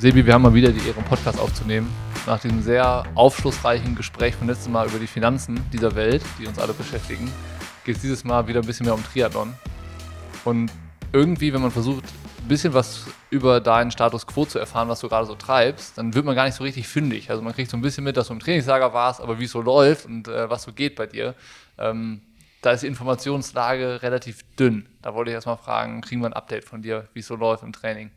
Sebi, wir haben mal wieder die Ehre, einen Podcast aufzunehmen. Nach diesem sehr aufschlussreichen Gespräch vom letzten Mal über die Finanzen dieser Welt, die uns alle beschäftigen, geht es dieses Mal wieder ein bisschen mehr um Triathlon. Und irgendwie, wenn man versucht, ein bisschen was über deinen Status quo zu erfahren, was du gerade so treibst, dann wird man gar nicht so richtig fündig. Also man kriegt so ein bisschen mit, dass du im Trainingslager warst, aber wie es so läuft und äh, was so geht bei dir. Ähm, da ist die Informationslage relativ dünn. Da wollte ich erstmal fragen, kriegen wir ein Update von dir, wie es so läuft im Training?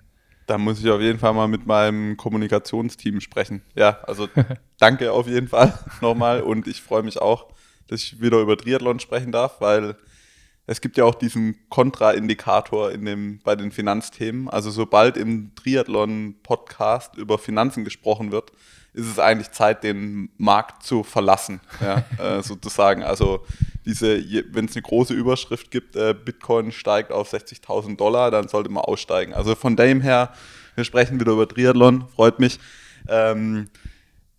Da muss ich auf jeden Fall mal mit meinem Kommunikationsteam sprechen. Ja, also danke auf jeden Fall nochmal und ich freue mich auch, dass ich wieder über Triathlon sprechen darf, weil es gibt ja auch diesen Kontraindikator in dem, bei den Finanzthemen. Also sobald im Triathlon-Podcast über Finanzen gesprochen wird, ist es eigentlich Zeit, den Markt zu verlassen, ja, äh, sozusagen. Also diese, wenn es eine große Überschrift gibt, äh, Bitcoin steigt auf 60.000 Dollar, dann sollte man aussteigen. Also von dem her, wir sprechen wieder über Triathlon, freut mich. Ähm,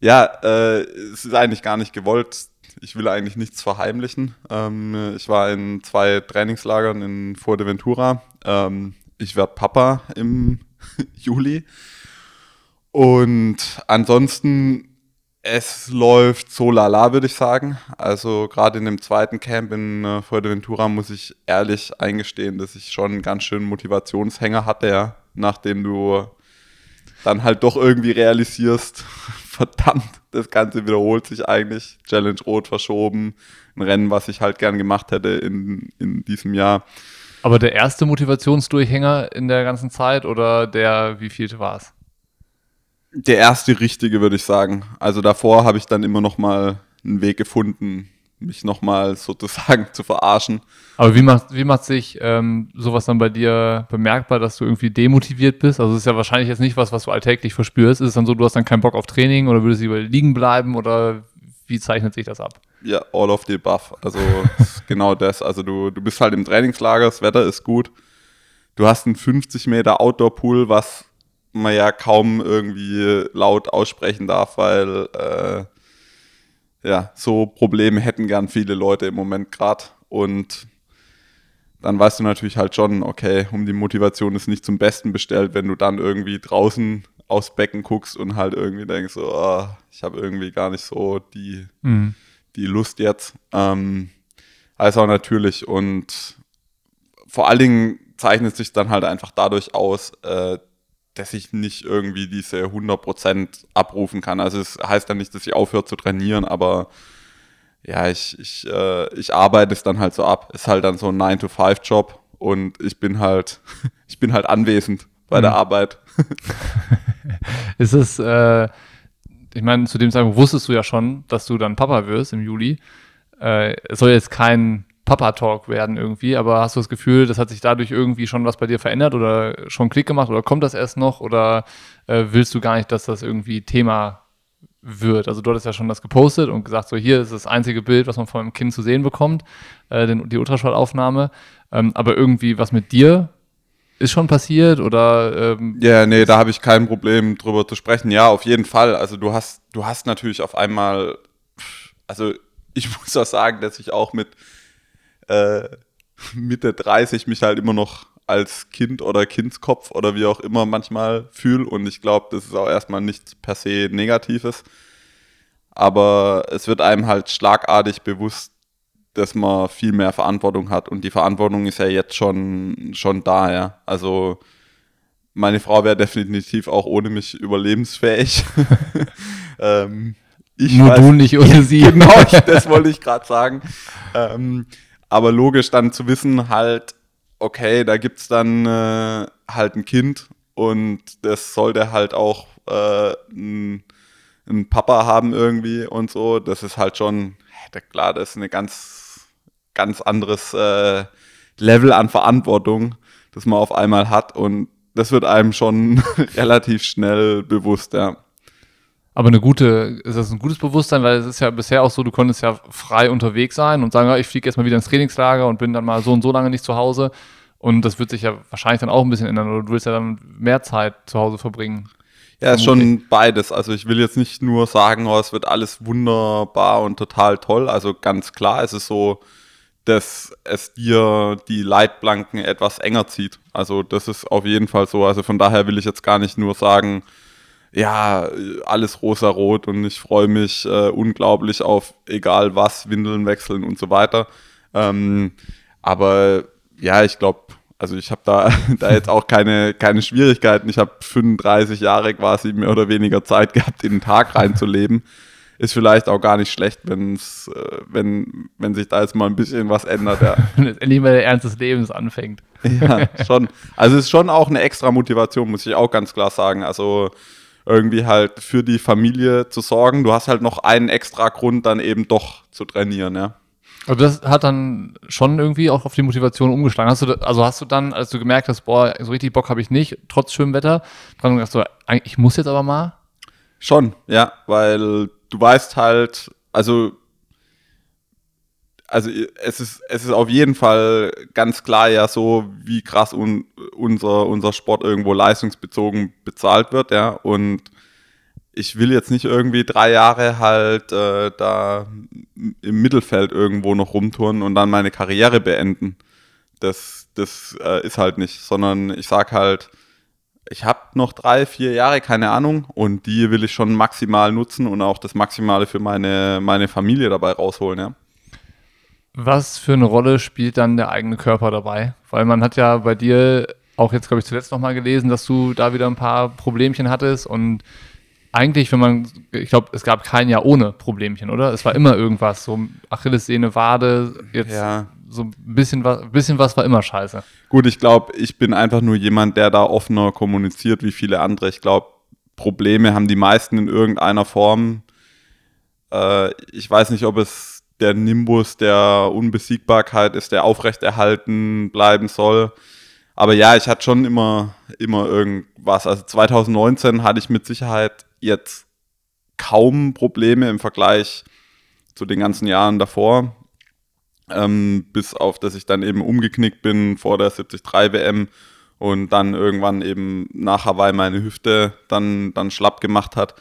ja, äh, es ist eigentlich gar nicht gewollt. Ich will eigentlich nichts verheimlichen. Ähm, ich war in zwei Trainingslagern in Fuerteventura. Ähm, ich werde Papa im Juli. Und ansonsten es läuft so lala, würde ich sagen. Also gerade in dem zweiten Camp in äh, Fuerteventura muss ich ehrlich eingestehen, dass ich schon einen ganz schönen Motivationshänger hatte, ja, nachdem du dann halt doch irgendwie realisierst, verdammt, das Ganze wiederholt sich eigentlich. Challenge Rot verschoben, ein Rennen, was ich halt gern gemacht hätte in, in diesem Jahr. Aber der erste Motivationsdurchhänger in der ganzen Zeit oder der, wie viel war es? Der erste richtige, würde ich sagen. Also davor habe ich dann immer noch mal einen Weg gefunden, mich noch mal sozusagen zu verarschen. Aber wie macht, wie macht sich ähm, sowas dann bei dir bemerkbar, dass du irgendwie demotiviert bist? Also es ist ja wahrscheinlich jetzt nicht was, was du alltäglich verspürst. Ist es dann so, du hast dann keinen Bock auf Training oder würdest lieber liegen bleiben oder wie zeichnet sich das ab? Ja, all of the above. Also genau das. Also du, du bist halt im Trainingslager, das Wetter ist gut. Du hast einen 50 Meter Outdoor-Pool, was man ja kaum irgendwie laut aussprechen darf, weil äh, ja, so Probleme hätten gern viele Leute im Moment gerade. Und dann weißt du natürlich halt schon, okay, um die Motivation ist nicht zum Besten bestellt, wenn du dann irgendwie draußen aufs Becken guckst und halt irgendwie denkst, so, oh, ich habe irgendwie gar nicht so die, mhm. die Lust jetzt. Ähm, also natürlich und vor allen Dingen zeichnet sich dann halt einfach dadurch aus, äh, dass ich nicht irgendwie diese 100% abrufen kann. Also es heißt dann nicht, dass ich aufhöre zu trainieren, aber ja, ich, ich, äh, ich arbeite es dann halt so ab. Ist halt dann so ein 9-to-5-Job und ich bin halt, ich bin halt anwesend bei mhm. der Arbeit. ist es, äh, ich meine, zu dem Zeitpunkt wusstest du ja schon, dass du dann Papa wirst im Juli. Äh, es soll jetzt kein Papa-Talk werden irgendwie, aber hast du das Gefühl, das hat sich dadurch irgendwie schon was bei dir verändert oder schon Klick gemacht oder kommt das erst noch oder äh, willst du gar nicht, dass das irgendwie Thema wird? Also du hattest ja schon das gepostet und gesagt, so hier ist das einzige Bild, was man von einem Kind zu sehen bekommt, äh, den, die Ultraschall-Aufnahme, ähm, aber irgendwie was mit dir ist schon passiert oder? Ähm, ja, nee, da habe ich kein Problem drüber zu sprechen. Ja, auf jeden Fall. Also du hast, du hast natürlich auf einmal, also ich muss auch sagen, dass ich auch mit äh, Mitte 30 mich halt immer noch als Kind oder Kindskopf oder wie auch immer manchmal fühle. Und ich glaube, das ist auch erstmal nichts per se Negatives. Aber es wird einem halt schlagartig bewusst, dass man viel mehr Verantwortung hat. Und die Verantwortung ist ja jetzt schon, schon da, ja. Also meine Frau wäre definitiv auch ohne mich überlebensfähig. ähm, Nur weiß, du nicht ohne sie. Genau, das wollte ich gerade sagen. Ähm, aber logisch dann zu wissen, halt, okay, da gibt es dann äh, halt ein Kind und das sollte halt auch äh, ein, ein, Papa haben irgendwie und so. Das ist halt schon, klar, das ist eine ganz, ganz anderes äh, Level an Verantwortung, das man auf einmal hat und das wird einem schon relativ schnell bewusst, ja. Aber eine gute, ist das ein gutes Bewusstsein, weil es ist ja bisher auch so, du konntest ja frei unterwegs sein und sagen, ja, ich fliege jetzt mal wieder ins Trainingslager und bin dann mal so und so lange nicht zu Hause. Und das wird sich ja wahrscheinlich dann auch ein bisschen ändern oder du willst ja dann mehr Zeit zu Hause verbringen. Ja, ist schon beides. Also ich will jetzt nicht nur sagen, oh, es wird alles wunderbar und total toll. Also ganz klar, es ist so, dass es dir die Leitplanken etwas enger zieht. Also das ist auf jeden Fall so. Also von daher will ich jetzt gar nicht nur sagen, ja, alles rosa-rot und ich freue mich äh, unglaublich auf egal was, Windeln wechseln und so weiter. Ähm, aber ja, ich glaube, also ich habe da, da jetzt auch keine, keine Schwierigkeiten. Ich habe 35 Jahre quasi mehr oder weniger Zeit gehabt, in den Tag reinzuleben. Ist vielleicht auch gar nicht schlecht, wenn's, äh, wenn, wenn sich da jetzt mal ein bisschen was ändert. Ja. Endlich mal der Ernst des Lebens anfängt. ja, schon. Also es ist schon auch eine extra Motivation, muss ich auch ganz klar sagen. Also irgendwie halt für die Familie zu sorgen. Du hast halt noch einen extra Grund, dann eben doch zu trainieren, ja. Aber das hat dann schon irgendwie auch auf die Motivation umgeschlagen. Hast du, also hast du dann, als du gemerkt hast, boah, so richtig Bock habe ich nicht, trotz schönem Wetter, dann hast du, ich muss jetzt aber mal? Schon, ja, weil du weißt halt, also, also es ist, es ist auf jeden Fall ganz klar ja so, wie krass un, unser, unser Sport irgendwo leistungsbezogen bezahlt wird, ja, und ich will jetzt nicht irgendwie drei Jahre halt äh, da im Mittelfeld irgendwo noch rumtouren und dann meine Karriere beenden. Das, das äh, ist halt nicht, sondern ich sag halt, ich habe noch drei, vier Jahre, keine Ahnung, und die will ich schon maximal nutzen und auch das Maximale für meine, meine Familie dabei rausholen, ja. Was für eine Rolle spielt dann der eigene Körper dabei? Weil man hat ja bei dir auch jetzt, glaube ich, zuletzt nochmal gelesen, dass du da wieder ein paar Problemchen hattest und eigentlich, wenn man, ich glaube, es gab kein Jahr ohne Problemchen, oder? Es war immer irgendwas, so Achillessehne, Wade, jetzt ja. so ein bisschen was, bisschen was war immer scheiße. Gut, ich glaube, ich bin einfach nur jemand, der da offener kommuniziert wie viele andere. Ich glaube, Probleme haben die meisten in irgendeiner Form. Äh, ich weiß nicht, ob es der Nimbus der Unbesiegbarkeit ist, der aufrechterhalten bleiben soll. Aber ja, ich hatte schon immer, immer irgendwas. Also 2019 hatte ich mit Sicherheit jetzt kaum Probleme im Vergleich zu den ganzen Jahren davor. Ähm, bis auf, dass ich dann eben umgeknickt bin vor der 73 WM und dann irgendwann eben nach Hawaii meine Hüfte dann, dann schlapp gemacht hat.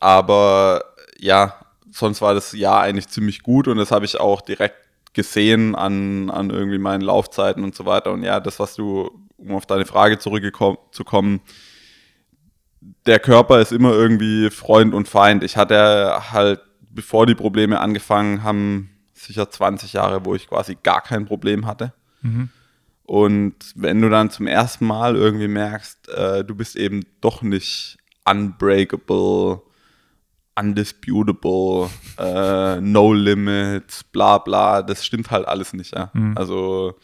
Aber ja, sonst war das Jahr eigentlich ziemlich gut und das habe ich auch direkt gesehen an, an irgendwie meinen Laufzeiten und so weiter. Und ja, das, was du, um auf deine Frage zurückzukommen, der Körper ist immer irgendwie Freund und Feind. Ich hatte halt, bevor die Probleme angefangen haben, sicher 20 Jahre, wo ich quasi gar kein Problem hatte. Mhm. Und wenn du dann zum ersten Mal irgendwie merkst, äh, du bist eben doch nicht unbreakable, undisputable, äh, no limits, bla bla, das stimmt halt alles nicht. Ja? Mhm. Also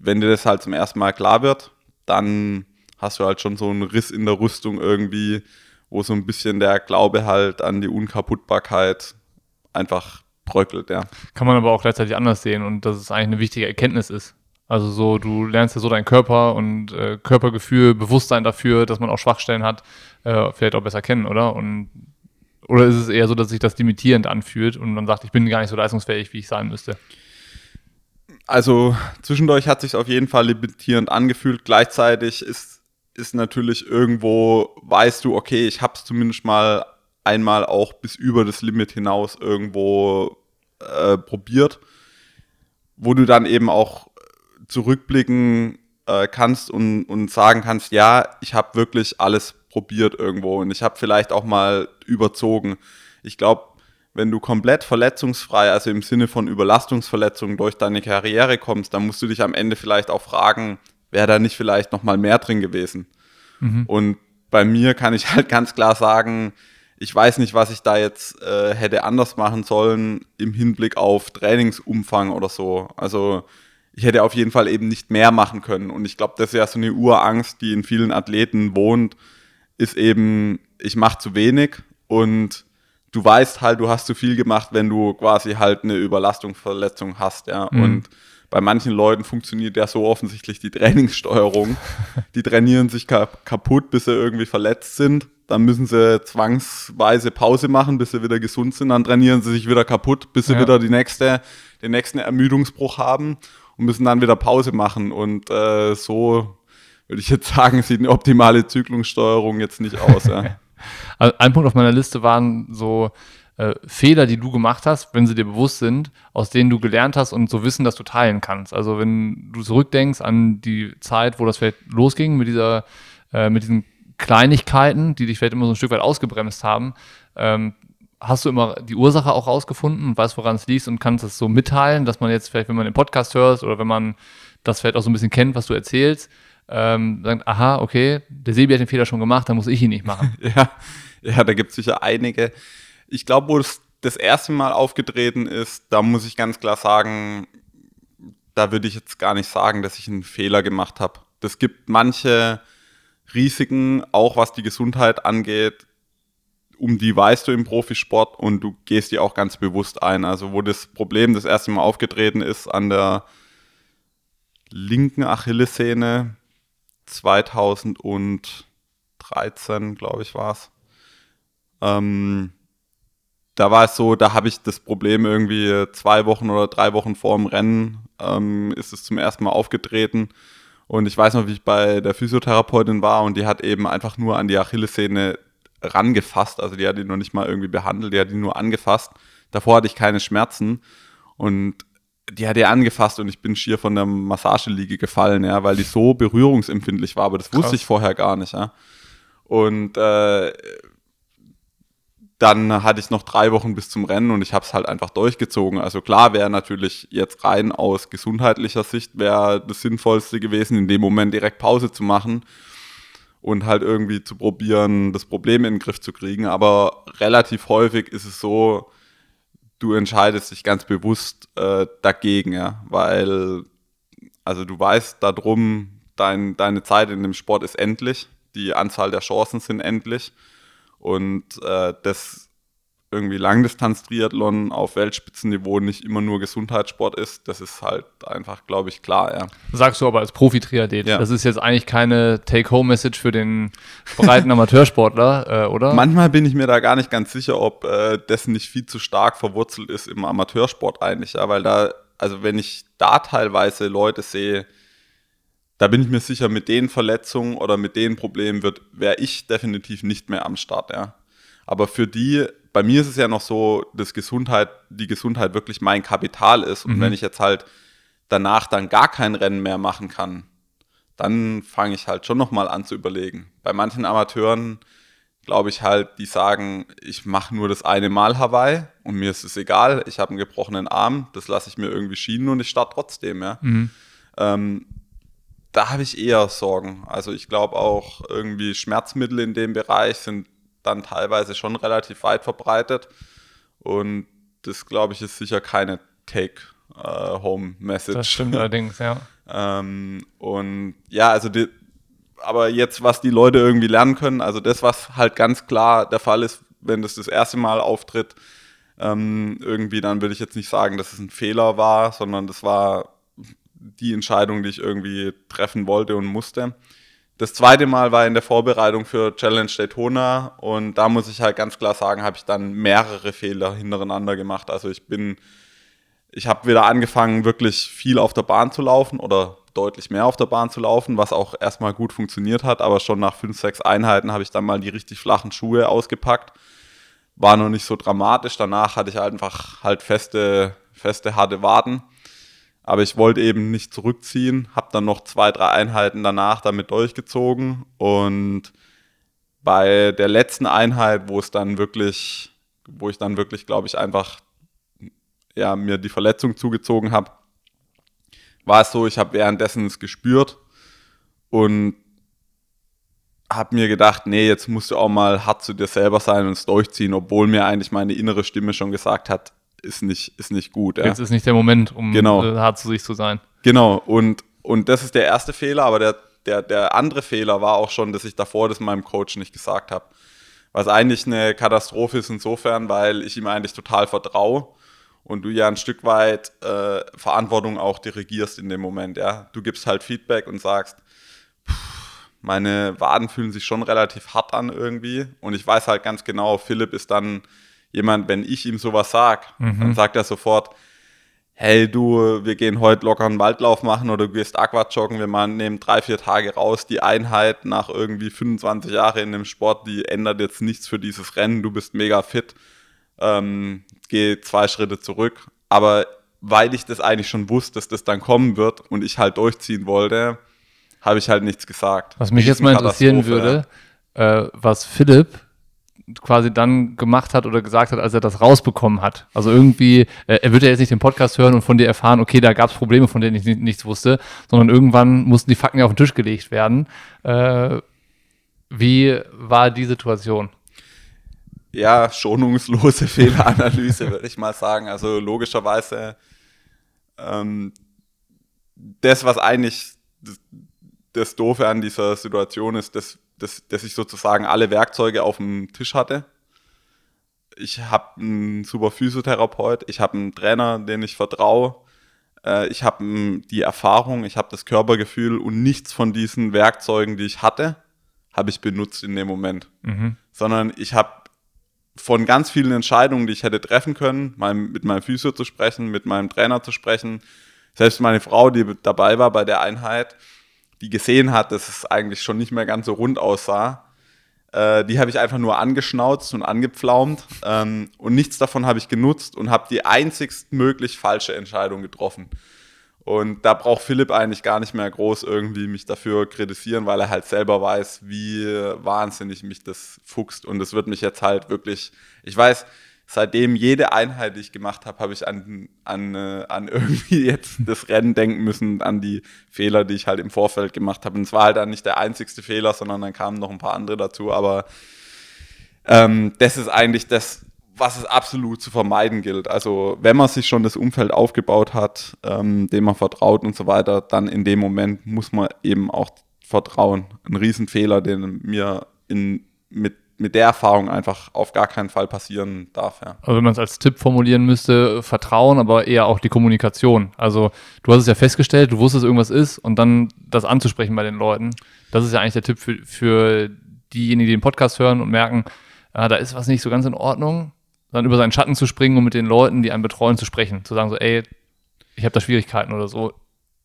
wenn dir das halt zum ersten Mal klar wird, dann hast du halt schon so einen Riss in der Rüstung irgendwie, wo so ein bisschen der Glaube halt an die Unkaputtbarkeit einfach bröckelt, ja. Kann man aber auch gleichzeitig anders sehen und dass es eigentlich eine wichtige Erkenntnis ist. Also so, du lernst ja so deinen Körper und äh, Körpergefühl, Bewusstsein dafür, dass man auch Schwachstellen hat, äh, vielleicht auch besser kennen, oder? Und oder ist es eher so, dass sich das limitierend anfühlt und man sagt, ich bin gar nicht so leistungsfähig, wie ich sein müsste? Also zwischendurch hat sich auf jeden Fall limitierend angefühlt. Gleichzeitig ist, ist natürlich irgendwo, weißt du, okay, ich habe es zumindest mal einmal auch bis über das Limit hinaus irgendwo äh, probiert, wo du dann eben auch zurückblicken äh, kannst und, und sagen kannst, ja, ich habe wirklich alles probiert irgendwo und ich habe vielleicht auch mal überzogen. Ich glaube, wenn du komplett verletzungsfrei, also im Sinne von Überlastungsverletzungen durch deine Karriere kommst, dann musst du dich am Ende vielleicht auch fragen, wäre da nicht vielleicht noch mal mehr drin gewesen? Mhm. Und bei mir kann ich halt ganz klar sagen, ich weiß nicht, was ich da jetzt äh, hätte anders machen sollen im Hinblick auf Trainingsumfang oder so. Also ich hätte auf jeden Fall eben nicht mehr machen können. Und ich glaube, das ist ja so eine Urangst, die in vielen Athleten wohnt, ist eben, ich mache zu wenig und du weißt halt, du hast zu viel gemacht, wenn du quasi halt eine Überlastungsverletzung hast, ja. Mhm. Und bei manchen Leuten funktioniert ja so offensichtlich die Trainingssteuerung. die trainieren sich kaputt, bis sie irgendwie verletzt sind. Dann müssen sie zwangsweise Pause machen, bis sie wieder gesund sind. Dann trainieren sie sich wieder kaputt, bis sie ja. wieder die nächste, den nächsten Ermüdungsbruch haben und müssen dann wieder Pause machen. Und äh, so würde ich jetzt sagen, sieht eine optimale Zyklungssteuerung jetzt nicht aus. Ja. Also ein Punkt auf meiner Liste waren so äh, Fehler, die du gemacht hast, wenn sie dir bewusst sind, aus denen du gelernt hast und so wissen, dass du teilen kannst. Also wenn du zurückdenkst an die Zeit, wo das vielleicht losging mit dieser, äh, mit diesen Kleinigkeiten, die dich vielleicht immer so ein Stück weit ausgebremst haben, ähm, hast du immer die Ursache auch rausgefunden und weißt, woran es liegt und kannst es so mitteilen, dass man jetzt vielleicht, wenn man den Podcast hört oder wenn man das vielleicht auch so ein bisschen kennt, was du erzählst, ähm, sagt, aha, okay, der Sebi hat den Fehler schon gemacht, dann muss ich ihn nicht machen. ja, ja, da gibt es sicher einige. Ich glaube, wo es das erste Mal aufgetreten ist, da muss ich ganz klar sagen, da würde ich jetzt gar nicht sagen, dass ich einen Fehler gemacht habe. Das gibt manche Risiken, auch was die Gesundheit angeht, um die weißt du im Profisport und du gehst die auch ganz bewusst ein. Also wo das Problem das erste Mal aufgetreten ist an der linken Achillessehne 2013, glaube ich, war es. Ähm, da war es so, da habe ich das Problem irgendwie zwei Wochen oder drei Wochen vor dem Rennen ähm, ist es zum ersten Mal aufgetreten. Und ich weiß noch, wie ich bei der Physiotherapeutin war und die hat eben einfach nur an die Achillessehne rangefasst. Also die hat die noch nicht mal irgendwie behandelt, die hat die nur angefasst. Davor hatte ich keine Schmerzen und die hat die angefasst und ich bin schier von der Massageliege gefallen, ja, weil die so berührungsempfindlich war, aber das Krass. wusste ich vorher gar nicht, ja. Und äh, dann hatte ich noch drei Wochen bis zum Rennen und ich habe es halt einfach durchgezogen. Also klar wäre natürlich jetzt rein aus gesundheitlicher Sicht wäre das Sinnvollste gewesen, in dem Moment direkt Pause zu machen und halt irgendwie zu probieren, das Problem in den Griff zu kriegen. Aber relativ häufig ist es so, du entscheidest dich ganz bewusst äh, dagegen, ja, weil also du weißt darum, dein, deine Zeit in dem Sport ist endlich, die Anzahl der Chancen sind endlich. Und äh, das irgendwie Langdistanz-Triathlon auf Weltspitzenniveau nicht immer nur Gesundheitssport ist, das ist halt einfach, glaube ich, klar, ja. Sagst du aber als Profi-Triathlet, ja. das ist jetzt eigentlich keine Take-Home-Message für den breiten Amateursportler, äh, oder? Manchmal bin ich mir da gar nicht ganz sicher, ob äh, das nicht viel zu stark verwurzelt ist im Amateursport eigentlich, ja, weil da, also wenn ich da teilweise Leute sehe, da bin ich mir sicher, mit den Verletzungen oder mit den Problemen wird, wäre ich definitiv nicht mehr am Start, ja. Aber für die, bei mir ist es ja noch so, dass Gesundheit, die Gesundheit wirklich mein Kapital ist. Und mhm. wenn ich jetzt halt danach dann gar kein Rennen mehr machen kann, dann fange ich halt schon nochmal an zu überlegen. Bei manchen Amateuren glaube ich halt, die sagen, ich mache nur das eine Mal Hawaii und mir ist es egal, ich habe einen gebrochenen Arm, das lasse ich mir irgendwie schienen und ich starte trotzdem, ja. Mhm. Ähm, da habe ich eher Sorgen. Also ich glaube auch irgendwie Schmerzmittel in dem Bereich sind dann teilweise schon relativ weit verbreitet. Und das, glaube ich, ist sicher keine Take-Home-Message. das stimmt allerdings, ja. ähm, und ja, also die, aber jetzt, was die Leute irgendwie lernen können, also das, was halt ganz klar der Fall ist, wenn das das erste Mal auftritt, ähm, irgendwie, dann würde ich jetzt nicht sagen, dass es ein Fehler war, sondern das war die Entscheidung, die ich irgendwie treffen wollte und musste. Das zweite Mal war in der Vorbereitung für Challenge Daytona und da muss ich halt ganz klar sagen, habe ich dann mehrere Fehler hintereinander gemacht. Also ich bin, ich habe wieder angefangen, wirklich viel auf der Bahn zu laufen oder deutlich mehr auf der Bahn zu laufen, was auch erstmal gut funktioniert hat, aber schon nach fünf, sechs Einheiten habe ich dann mal die richtig flachen Schuhe ausgepackt. War noch nicht so dramatisch. Danach hatte ich einfach halt feste, feste, harte Waden aber ich wollte eben nicht zurückziehen, habe dann noch zwei, drei Einheiten danach damit durchgezogen. Und bei der letzten Einheit, wo es dann wirklich, wo ich dann wirklich, glaube ich, einfach ja, mir die Verletzung zugezogen habe, war es so, ich habe währenddessen es gespürt und habe mir gedacht, nee, jetzt musst du auch mal hart zu dir selber sein und es durchziehen, obwohl mir eigentlich meine innere Stimme schon gesagt hat, ist nicht, ist nicht gut. Ja. Jetzt ist nicht der Moment, um genau. Äh, hart zu sich zu sein. Genau, und, und das ist der erste Fehler, aber der, der, der andere Fehler war auch schon, dass ich davor das meinem Coach nicht gesagt habe. Was eigentlich eine Katastrophe ist insofern, weil ich ihm eigentlich total vertraue und du ja ein Stück weit äh, Verantwortung auch dirigierst in dem Moment. Ja? Du gibst halt Feedback und sagst, meine Waden fühlen sich schon relativ hart an irgendwie und ich weiß halt ganz genau, Philipp ist dann jemand, wenn ich ihm sowas sag, mhm. dann sagt er sofort, hey du, wir gehen heute locker einen Waldlauf machen oder du gehst Aquajoggen, wir nehmen drei, vier Tage raus. Die Einheit nach irgendwie 25 Jahren in dem Sport, die ändert jetzt nichts für dieses Rennen. Du bist mega fit. Ähm, geh zwei Schritte zurück. Aber weil ich das eigentlich schon wusste, dass das dann kommen wird und ich halt durchziehen wollte, habe ich halt nichts gesagt. Was mich jetzt mal interessieren würde, äh, was Philipp quasi dann gemacht hat oder gesagt hat, als er das rausbekommen hat. Also irgendwie, äh, er wird ja jetzt nicht den Podcast hören und von dir erfahren, okay, da gab es Probleme, von denen ich nichts wusste, sondern irgendwann mussten die Fakten ja auf den Tisch gelegt werden. Äh, wie war die Situation? Ja, schonungslose Fehleranalyse, würde ich mal sagen. Also logischerweise ähm, das, was eigentlich das, das Doofe an dieser Situation ist, dass, dass, dass ich sozusagen alle Werkzeuge auf dem Tisch hatte. Ich habe einen super Physiotherapeut, ich habe einen Trainer, den ich vertraue, äh, ich habe die Erfahrung, ich habe das Körpergefühl und nichts von diesen Werkzeugen, die ich hatte, habe ich benutzt in dem Moment. Mhm. Sondern ich habe von ganz vielen Entscheidungen, die ich hätte treffen können, mal mit meinem Physio zu sprechen, mit meinem Trainer zu sprechen, selbst meine Frau, die dabei war bei der Einheit, die gesehen hat, dass es eigentlich schon nicht mehr ganz so rund aussah, äh, die habe ich einfach nur angeschnauzt und angepflaumt ähm, und nichts davon habe ich genutzt und habe die einzigst möglich falsche Entscheidung getroffen. Und da braucht Philipp eigentlich gar nicht mehr groß irgendwie mich dafür kritisieren, weil er halt selber weiß, wie wahnsinnig mich das fuchst. Und es wird mich jetzt halt wirklich, ich weiß, seitdem jede Einheit, die ich gemacht habe, habe ich an, an, äh, an irgendwie jetzt das Rennen denken müssen, an die Fehler, die ich halt im Vorfeld gemacht habe. Und es war halt dann nicht der einzigste Fehler, sondern dann kamen noch ein paar andere dazu. Aber ähm, das ist eigentlich das, was es absolut zu vermeiden gilt. Also wenn man sich schon das Umfeld aufgebaut hat, ähm, dem man vertraut und so weiter, dann in dem Moment muss man eben auch vertrauen. Ein Riesenfehler, den mir in, mit mit der Erfahrung einfach auf gar keinen Fall passieren darf. Ja. Also wenn man es als Tipp formulieren müsste, Vertrauen, aber eher auch die Kommunikation. Also du hast es ja festgestellt, du wusstest, irgendwas ist und dann das anzusprechen bei den Leuten. Das ist ja eigentlich der Tipp für, für diejenigen, die den Podcast hören und merken, ah, da ist was nicht so ganz in Ordnung, dann über seinen Schatten zu springen und mit den Leuten, die einen betreuen, zu sprechen. Zu sagen so, ey, ich habe da Schwierigkeiten oder so.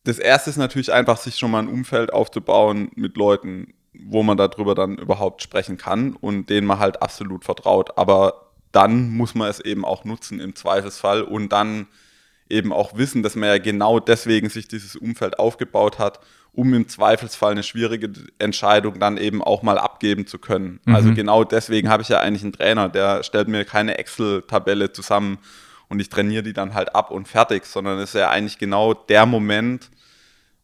Das erste ist natürlich einfach, sich schon mal ein Umfeld aufzubauen mit Leuten, wo man darüber dann überhaupt sprechen kann und denen man halt absolut vertraut. Aber dann muss man es eben auch nutzen im Zweifelsfall und dann eben auch wissen, dass man ja genau deswegen sich dieses Umfeld aufgebaut hat, um im Zweifelsfall eine schwierige Entscheidung dann eben auch mal abgeben zu können. Mhm. Also genau deswegen habe ich ja eigentlich einen Trainer, der stellt mir keine Excel-Tabelle zusammen und ich trainiere die dann halt ab und fertig, sondern es ist ja eigentlich genau der Moment,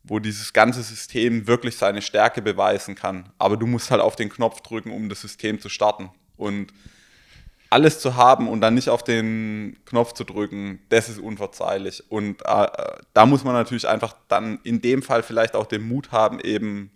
wo dieses ganze System wirklich seine Stärke beweisen kann. Aber du musst halt auf den Knopf drücken, um das System zu starten. Und alles zu haben und dann nicht auf den Knopf zu drücken, das ist unverzeihlich. Und äh, da muss man natürlich einfach dann in dem Fall vielleicht auch den Mut haben, eben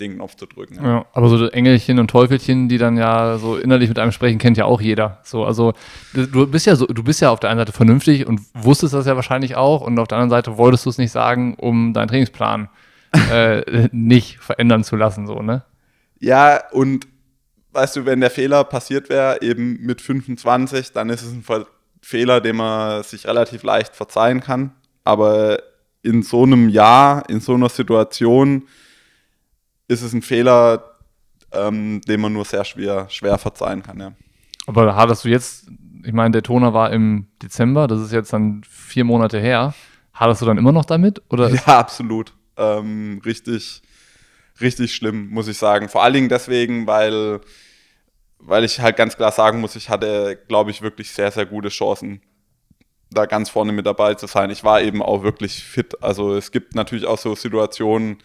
den Knopf zu drücken. Ja. ja. aber so Engelchen und Teufelchen, die dann ja so innerlich mit einem sprechen, kennt ja auch jeder. So, also du bist ja so, du bist ja auf der einen Seite vernünftig und wusstest das ja wahrscheinlich auch und auf der anderen Seite wolltest du es nicht sagen, um deinen Trainingsplan äh, nicht verändern zu lassen, so, ne? Ja, und weißt du, wenn der Fehler passiert wäre, eben mit 25, dann ist es ein Fehler, den man sich relativ leicht verzeihen kann. Aber in so einem Jahr, in so einer Situation, ist es ein Fehler, ähm, den man nur sehr schwer, schwer verzeihen kann, ja. Aber hattest du jetzt, ich meine, der Toner war im Dezember, das ist jetzt dann vier Monate her. Hattest du dann immer noch damit? Oder? Ja, absolut. Ähm, richtig, richtig schlimm, muss ich sagen. Vor allen Dingen deswegen, weil, weil ich halt ganz klar sagen muss, ich hatte, glaube ich, wirklich sehr, sehr gute Chancen, da ganz vorne mit dabei zu sein. Ich war eben auch wirklich fit. Also es gibt natürlich auch so Situationen,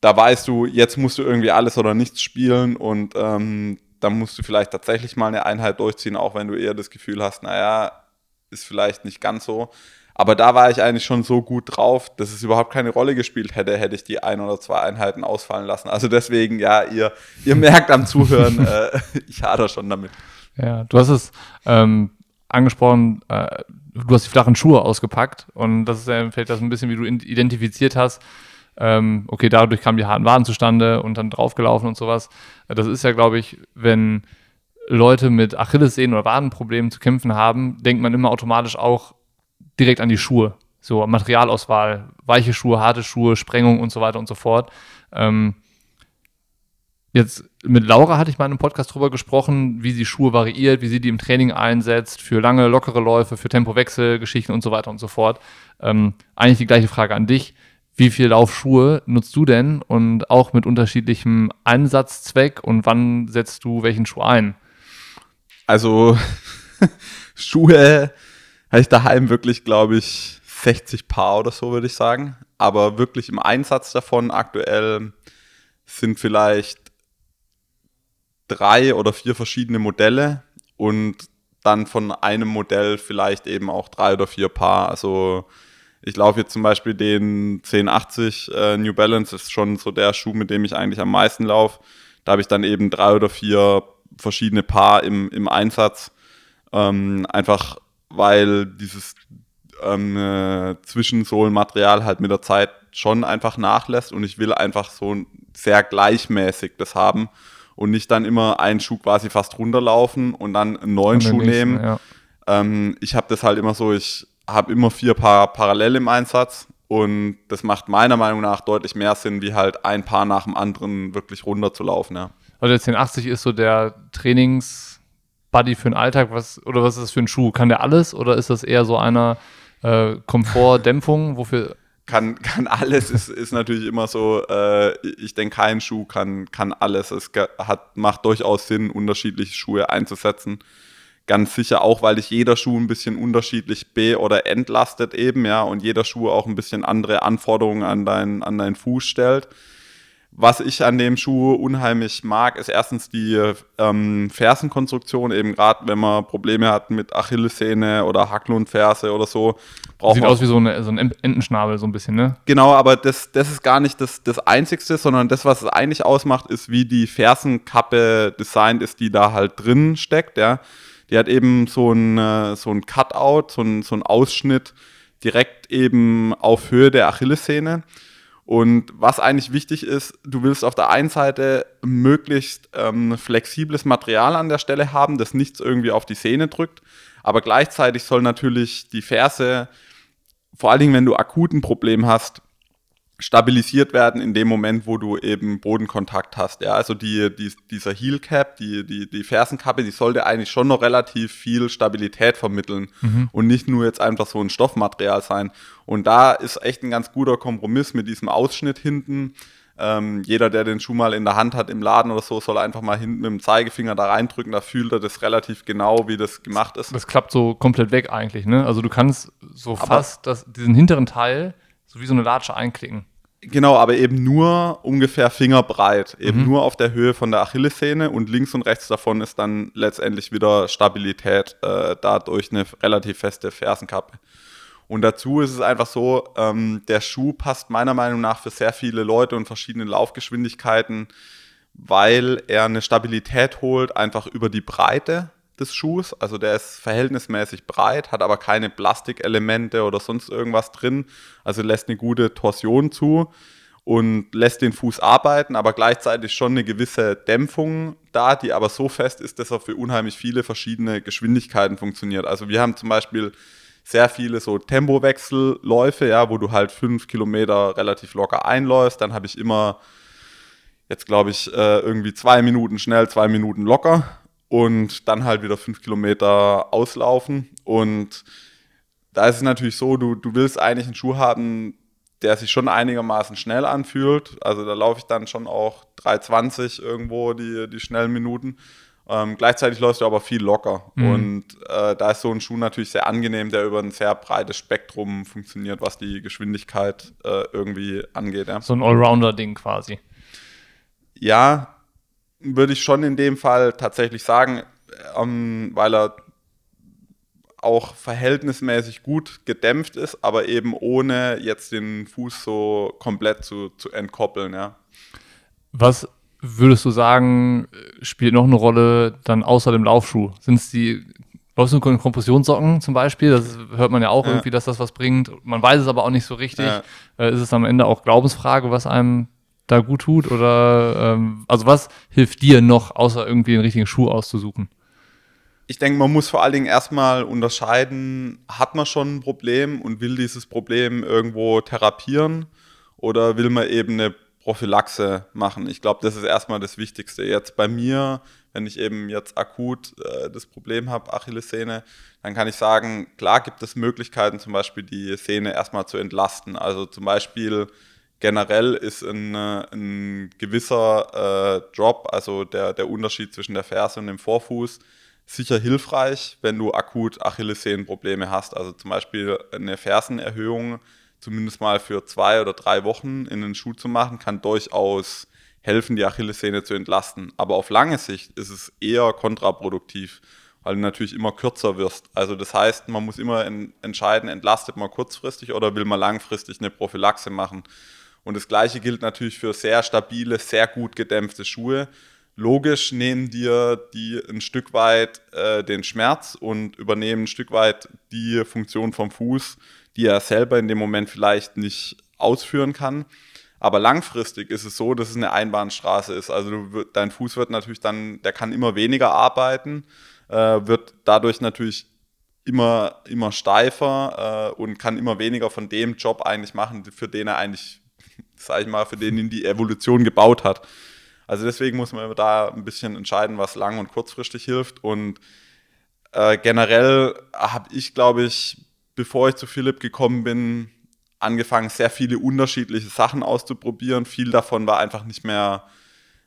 da weißt du, jetzt musst du irgendwie alles oder nichts spielen und ähm, dann musst du vielleicht tatsächlich mal eine Einheit durchziehen, auch wenn du eher das Gefühl hast, naja, ist vielleicht nicht ganz so. Aber da war ich eigentlich schon so gut drauf, dass es überhaupt keine Rolle gespielt hätte, hätte ich die ein oder zwei Einheiten ausfallen lassen. Also deswegen, ja, ihr, ihr merkt am Zuhören, äh, ich hader schon damit. Ja, du hast es ähm, angesprochen, äh, du hast die flachen Schuhe ausgepackt und das ist ja vielleicht das ein bisschen, wie du identifiziert hast, ähm, okay, dadurch kamen die harten Waden zustande und dann draufgelaufen und sowas. Das ist ja, glaube ich, wenn Leute mit Achillessehnen oder Wadenproblemen zu kämpfen haben, denkt man immer automatisch auch direkt an die Schuhe. So Materialauswahl, weiche Schuhe, harte Schuhe, Sprengung und so weiter und so fort. Ähm, jetzt mit Laura hatte ich mal in einem Podcast drüber gesprochen, wie sie Schuhe variiert, wie sie die im Training einsetzt, für lange, lockere Läufe, für Tempowechsel, Geschichten und so weiter und so fort. Ähm, eigentlich die gleiche Frage an dich wie viele Laufschuhe nutzt du denn und auch mit unterschiedlichem Einsatzzweck und wann setzt du welchen Schuh ein? Also Schuhe habe ich daheim wirklich, glaube ich, 60 Paar oder so, würde ich sagen. Aber wirklich im Einsatz davon aktuell sind vielleicht drei oder vier verschiedene Modelle und dann von einem Modell vielleicht eben auch drei oder vier Paar. Also ich laufe jetzt zum Beispiel den 1080 äh, New Balance, ist schon so der Schuh, mit dem ich eigentlich am meisten laufe. Da habe ich dann eben drei oder vier verschiedene Paar im, im Einsatz. Ähm, einfach weil dieses ähm, äh, Zwischensohlenmaterial halt mit der Zeit schon einfach nachlässt und ich will einfach so sehr gleichmäßig das haben und nicht dann immer einen Schuh quasi fast runterlaufen und dann einen neuen Schuh nächsten, nehmen. Ja. Ähm, ich habe das halt immer so, ich habe immer vier Paar parallel im Einsatz und das macht meiner Meinung nach deutlich mehr Sinn, wie halt ein Paar nach dem anderen wirklich runterzulaufen. Ja. Also der 1080 ist so der Trainings-Buddy für den Alltag, was, oder was ist das für ein Schuh? Kann der alles oder ist das eher so einer äh, Komfortdämpfung? Wofür kann, kann alles, ist, ist natürlich immer so, äh, ich denke, kein Schuh kann, kann alles. Es hat, macht durchaus Sinn, unterschiedliche Schuhe einzusetzen. Ganz sicher auch, weil dich jeder Schuh ein bisschen unterschiedlich be- oder entlastet eben, ja, und jeder Schuh auch ein bisschen andere Anforderungen an, dein, an deinen Fuß stellt. Was ich an dem Schuh unheimlich mag, ist erstens die ähm, Fersenkonstruktion, eben gerade wenn man Probleme hat mit Achillessehne oder Hacklundferse oder so. Sieht aus wie so, eine, so, ein Entenschnabel so ein bisschen, ne? Genau, aber das, das ist gar nicht das, das Einzigste, sondern das, was es eigentlich ausmacht, ist, wie die Fersenkappe designt ist, die da halt drin steckt, ja. Die hat eben so ein, äh, so ein Cutout, so ein, so ein Ausschnitt direkt eben auf Höhe der Achillessehne. Und was eigentlich wichtig ist, du willst auf der einen Seite möglichst ähm, flexibles Material an der Stelle haben, das nichts irgendwie auf die Sehne drückt, aber gleichzeitig soll natürlich die Ferse, vor allen Dingen wenn du akuten Problem hast, stabilisiert werden in dem Moment, wo du eben Bodenkontakt hast. Ja, also die, die, dieser Heel Cap, die, die, die Fersenkappe, die sollte eigentlich schon noch relativ viel Stabilität vermitteln mhm. und nicht nur jetzt einfach so ein Stoffmaterial sein. Und da ist echt ein ganz guter Kompromiss mit diesem Ausschnitt hinten. Ähm, jeder, der den Schuh mal in der Hand hat im Laden oder so, soll einfach mal hinten mit dem Zeigefinger da reindrücken. Da fühlt er das relativ genau, wie das gemacht ist. Das klappt so komplett weg eigentlich, ne? Also du kannst so Aber fast das, diesen hinteren Teil so wie so eine Latsche einklicken. Genau, aber eben nur ungefähr fingerbreit, eben mhm. nur auf der Höhe von der Achillessehne und links und rechts davon ist dann letztendlich wieder Stabilität, äh, dadurch eine relativ feste Fersenkappe. Und dazu ist es einfach so, ähm, der Schuh passt meiner Meinung nach für sehr viele Leute und verschiedene Laufgeschwindigkeiten, weil er eine Stabilität holt, einfach über die Breite des Schuhs. Also der ist verhältnismäßig breit, hat aber keine Plastikelemente oder sonst irgendwas drin. Also lässt eine gute Torsion zu und lässt den Fuß arbeiten, aber gleichzeitig schon eine gewisse Dämpfung da, die aber so fest ist, dass er für unheimlich viele verschiedene Geschwindigkeiten funktioniert. Also wir haben zum Beispiel sehr viele so Tempowechselläufe, ja, wo du halt fünf Kilometer relativ locker einläufst. Dann habe ich immer jetzt glaube ich äh, irgendwie zwei Minuten schnell, zwei Minuten locker und dann halt wieder fünf Kilometer auslaufen. Und da ist es natürlich so, du, du willst eigentlich einen Schuh haben, der sich schon einigermaßen schnell anfühlt. Also da laufe ich dann schon auch 3,20 irgendwo die, die schnellen Minuten. Ähm, gleichzeitig läufst du aber viel locker. Mhm. Und äh, da ist so ein Schuh natürlich sehr angenehm, der über ein sehr breites Spektrum funktioniert, was die Geschwindigkeit äh, irgendwie angeht. Ja. So ein Allrounder-Ding quasi. Ja, würde ich schon in dem Fall tatsächlich sagen, ähm, weil er auch verhältnismäßig gut gedämpft ist, aber eben ohne jetzt den Fuß so komplett zu, zu entkoppeln, ja. Was würdest du sagen, spielt noch eine Rolle dann außer dem Laufschuh? Sind es die Läufst du mit Kompressionssocken zum Beispiel? Das hört man ja auch ja. irgendwie, dass das was bringt. Man weiß es aber auch nicht so richtig. Ja. Äh, ist es am Ende auch Glaubensfrage, was einem da gut tut? Oder ähm, also was hilft dir noch, außer irgendwie den richtigen Schuh auszusuchen? Ich denke, man muss vor allen Dingen erstmal unterscheiden, hat man schon ein Problem und will dieses Problem irgendwo therapieren oder will man eben eine Prophylaxe machen. Ich glaube, das ist erstmal das Wichtigste. Jetzt bei mir, wenn ich eben jetzt akut äh, das Problem habe, Achillessehne, dann kann ich sagen, klar gibt es Möglichkeiten, zum Beispiel die Sehne erstmal zu entlasten. Also zum Beispiel generell ist ein, äh, ein gewisser äh, Drop, also der, der Unterschied zwischen der Ferse und dem Vorfuß, sicher hilfreich, wenn du akut Achillessehnenprobleme hast. Also zum Beispiel eine Fersenerhöhung zumindest mal für zwei oder drei Wochen in den Schuh zu machen, kann durchaus helfen, die Achillessehne zu entlasten. Aber auf lange Sicht ist es eher kontraproduktiv, weil du natürlich immer kürzer wirst. Also das heißt, man muss immer entscheiden, entlastet man kurzfristig oder will man langfristig eine Prophylaxe machen. Und das gleiche gilt natürlich für sehr stabile, sehr gut gedämpfte Schuhe. Logisch nehmen dir die ein Stück weit äh, den Schmerz und übernehmen ein Stück weit die Funktion vom Fuß, die er selber in dem Moment vielleicht nicht ausführen kann. Aber langfristig ist es so, dass es eine Einbahnstraße ist. Also du, dein Fuß wird natürlich dann, der kann immer weniger arbeiten, äh, wird dadurch natürlich immer, immer steifer äh, und kann immer weniger von dem Job eigentlich machen, für den er eigentlich, sag ich mal, für den die Evolution gebaut hat. Also deswegen muss man da ein bisschen entscheiden, was lang- und kurzfristig hilft. Und äh, generell habe ich, glaube ich, bevor ich zu Philipp gekommen bin, angefangen, sehr viele unterschiedliche Sachen auszuprobieren. Viel davon war einfach nicht mehr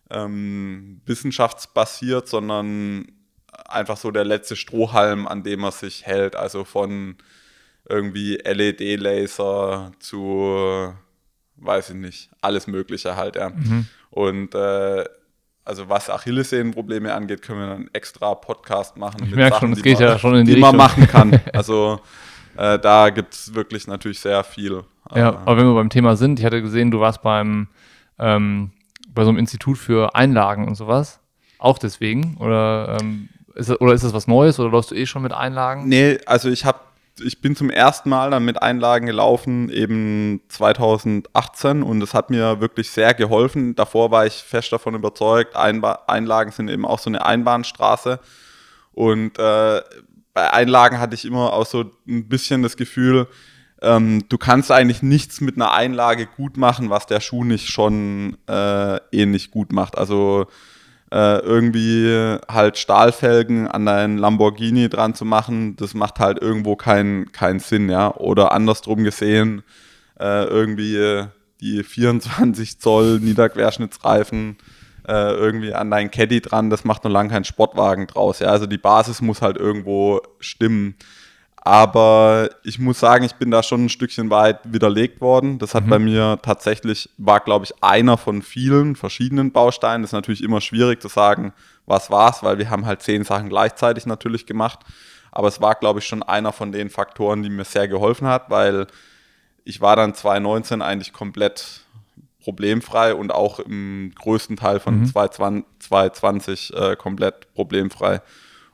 ähm, wissenschaftsbasiert, sondern einfach so der letzte Strohhalm, an dem man sich hält. Also von irgendwie LED-Laser zu, weiß ich nicht, alles Mögliche halt, ja. Mhm. Und äh, also was Achillessehnenprobleme angeht, können wir einen extra Podcast machen. Ich merke schon, es geht man, ja schon in die, die man machen kann. Also äh, da gibt es wirklich natürlich sehr viel. Ja, äh, aber wenn wir beim Thema sind, ich hatte gesehen, du warst beim ähm, bei so einem Institut für Einlagen und sowas. Auch deswegen? Oder, ähm, ist das, oder ist das was Neues oder läufst du eh schon mit Einlagen? Nee, also ich habe ich bin zum ersten Mal dann mit Einlagen gelaufen, eben 2018 und es hat mir wirklich sehr geholfen. Davor war ich fest davon überzeugt, Einba Einlagen sind eben auch so eine Einbahnstraße. Und äh, bei Einlagen hatte ich immer auch so ein bisschen das Gefühl, ähm, du kannst eigentlich nichts mit einer Einlage gut machen, was der Schuh nicht schon äh, ähnlich gut macht. Also äh, irgendwie halt Stahlfelgen an deinen Lamborghini dran zu machen, das macht halt irgendwo keinen keinen Sinn, ja. Oder andersrum gesehen, äh, irgendwie die 24 Zoll Niederquerschnittsreifen äh, irgendwie an deinen Caddy dran, das macht noch lange keinen Sportwagen draus, ja. Also die Basis muss halt irgendwo stimmen. Aber ich muss sagen, ich bin da schon ein Stückchen weit widerlegt worden. Das hat mhm. bei mir tatsächlich, war glaube ich einer von vielen verschiedenen Bausteinen. Das ist natürlich immer schwierig zu sagen, was war es, weil wir haben halt zehn Sachen gleichzeitig natürlich gemacht. Aber es war glaube ich schon einer von den Faktoren, die mir sehr geholfen hat, weil ich war dann 2019 eigentlich komplett problemfrei und auch im größten Teil von mhm. 2020 äh, komplett problemfrei.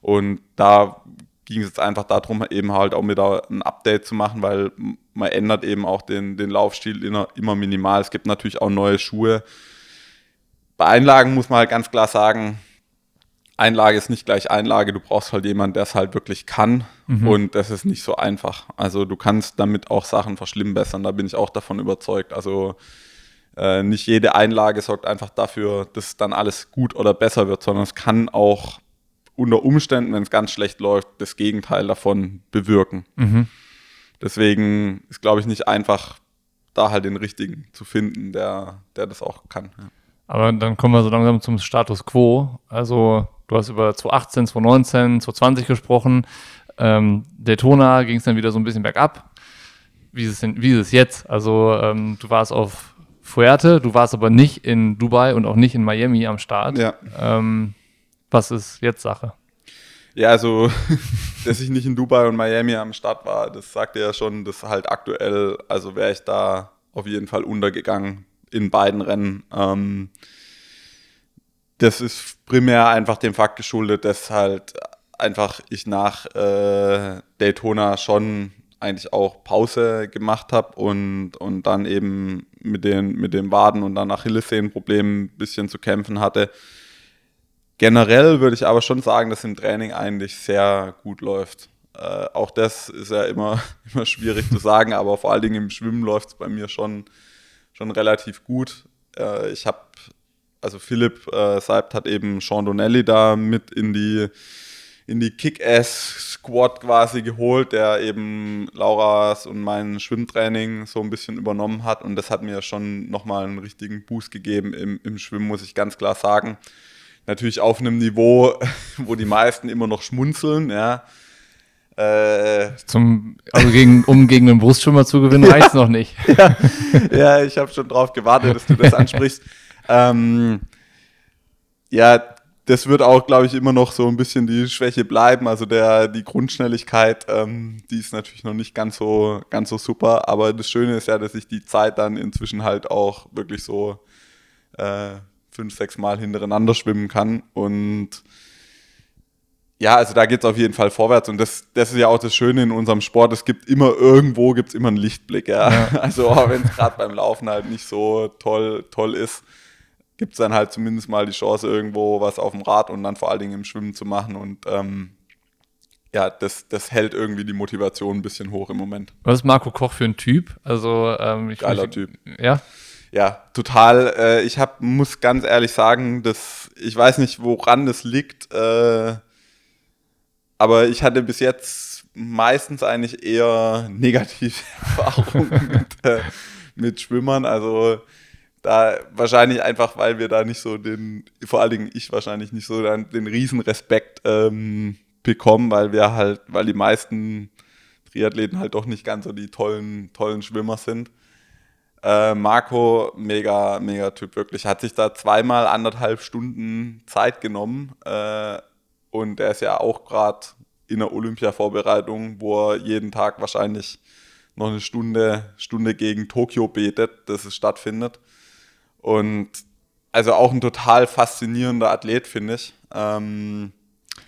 Und da ging es jetzt einfach darum, eben halt auch wieder ein Update zu machen, weil man ändert eben auch den, den Laufstil immer, minimal. Es gibt natürlich auch neue Schuhe. Bei Einlagen muss man halt ganz klar sagen, Einlage ist nicht gleich Einlage. Du brauchst halt jemanden, der es halt wirklich kann. Mhm. Und das ist nicht so einfach. Also du kannst damit auch Sachen verschlimmbessern. Da bin ich auch davon überzeugt. Also äh, nicht jede Einlage sorgt einfach dafür, dass dann alles gut oder besser wird, sondern es kann auch unter Umständen, wenn es ganz schlecht läuft, das Gegenteil davon bewirken. Mhm. Deswegen ist, glaube ich, nicht einfach, da halt den richtigen zu finden, der, der das auch kann. Ja. Aber dann kommen wir so langsam zum Status quo. Also, du hast über 2018, 2019, 2020 gesprochen. Ähm, Daytona ging es dann wieder so ein bisschen bergab. Wie ist es, wie ist es jetzt? Also, ähm, du warst auf Fuerte, du warst aber nicht in Dubai und auch nicht in Miami am Start. Ja. Ähm, was ist jetzt Sache? Ja, also, dass ich nicht in Dubai und Miami am Start war, das sagte ja schon, dass halt aktuell, also wäre ich da auf jeden Fall untergegangen in beiden Rennen. Ähm, das ist primär einfach dem Fakt geschuldet, dass halt einfach ich nach äh, Daytona schon eigentlich auch Pause gemacht habe und, und dann eben mit den, mit den Waden und dann Achillessehnenproblemen ein bisschen zu kämpfen hatte. Generell würde ich aber schon sagen, dass im Training eigentlich sehr gut läuft. Äh, auch das ist ja immer, immer schwierig zu sagen, aber vor allen Dingen im Schwimmen läuft es bei mir schon, schon relativ gut. Äh, ich habe, also Philipp äh, Seibt hat eben Sean Donnelly da mit in die, in die Kick-Ass-Squad quasi geholt, der eben Lauras und mein Schwimmtraining so ein bisschen übernommen hat. Und das hat mir schon nochmal einen richtigen Boost gegeben im, im Schwimmen, muss ich ganz klar sagen. Natürlich auf einem Niveau, wo die meisten immer noch schmunzeln, ja. Äh, Zum, also gegen, um gegen einen Brustschwimmer zu gewinnen, ja, reicht es noch nicht. Ja, ja ich habe schon drauf gewartet, dass du das ansprichst. ähm, ja, das wird auch, glaube ich, immer noch so ein bisschen die Schwäche bleiben. Also der, die Grundschnelligkeit, ähm, die ist natürlich noch nicht ganz so, ganz so super. Aber das Schöne ist ja, dass ich die Zeit dann inzwischen halt auch wirklich so äh, fünf, sechs Mal hintereinander schwimmen kann. Und ja, also da geht es auf jeden Fall vorwärts und das, das ist ja auch das Schöne in unserem Sport. Es gibt immer irgendwo gibt's immer einen Lichtblick, ja. ja. Also wenn es gerade beim Laufen halt nicht so toll, toll ist, gibt es dann halt zumindest mal die Chance, irgendwo was auf dem Rad und dann vor allen Dingen im Schwimmen zu machen. Und ähm, ja, das, das hält irgendwie die Motivation ein bisschen hoch im Moment. Was ist Marco Koch für ein Typ? Also ähm, ich Geiler Typ. Ja. Ja, total. Äh, ich hab, muss ganz ehrlich sagen, dass ich weiß nicht, woran das liegt. Äh, aber ich hatte bis jetzt meistens eigentlich eher negative Erfahrungen mit, äh, mit Schwimmern. Also da wahrscheinlich einfach, weil wir da nicht so den, vor allen Dingen ich wahrscheinlich nicht so den, den Riesenrespekt ähm, bekommen, weil wir halt, weil die meisten Triathleten halt doch nicht ganz so die tollen, tollen Schwimmer sind. Äh, Marco, mega, mega Typ, wirklich. Hat sich da zweimal anderthalb Stunden Zeit genommen, äh, und der ist ja auch gerade in der Olympia-Vorbereitung, wo er jeden Tag wahrscheinlich noch eine Stunde, Stunde gegen Tokio betet, dass es stattfindet. Und also auch ein total faszinierender Athlet, finde ich. Ähm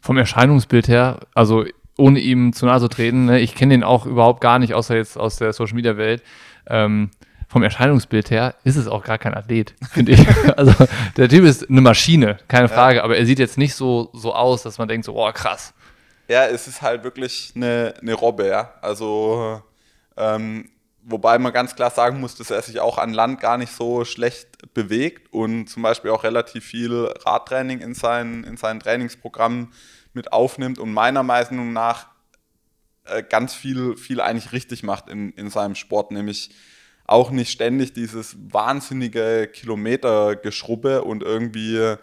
Vom Erscheinungsbild her, also ohne ihm zu nahe zu treten, ne, ich kenne den auch überhaupt gar nicht, außer jetzt aus der Social Media Welt. Ähm, vom Erscheinungsbild her ist es auch gar kein Athlet, finde ich. also der Typ ist eine Maschine, keine Frage, ja. aber er sieht jetzt nicht so, so aus, dass man denkt so, oh krass. Ja, es ist halt wirklich eine, eine Robbe, ja. Also ähm, wobei man ganz klar sagen muss, dass er sich auch an Land gar nicht so schlecht bewegt und zum Beispiel auch relativ viel Radtraining in sein, in sein Trainingsprogramm mit aufnimmt und meiner Meinung nach äh, ganz viel, viel eigentlich richtig macht in, in seinem Sport, nämlich auch nicht ständig dieses wahnsinnige Kilometergeschrubbe und irgendwie äh,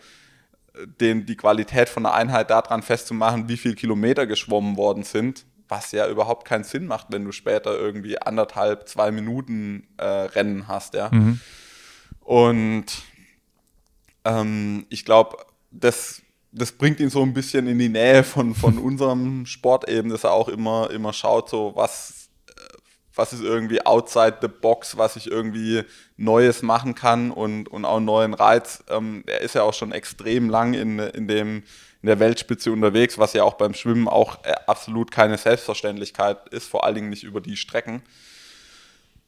den, die Qualität von der Einheit daran festzumachen, wie viele Kilometer geschwommen worden sind, was ja überhaupt keinen Sinn macht, wenn du später irgendwie anderthalb, zwei Minuten äh, Rennen hast, ja. Mhm. Und ähm, ich glaube, das, das bringt ihn so ein bisschen in die Nähe von, von unserem Sport eben, dass er auch immer, immer schaut, so was was ist irgendwie outside the box, was ich irgendwie Neues machen kann und, und auch einen neuen Reiz. Ähm, er ist ja auch schon extrem lang in, in, dem, in der Weltspitze unterwegs, was ja auch beim Schwimmen auch äh, absolut keine Selbstverständlichkeit ist, vor allen Dingen nicht über die Strecken.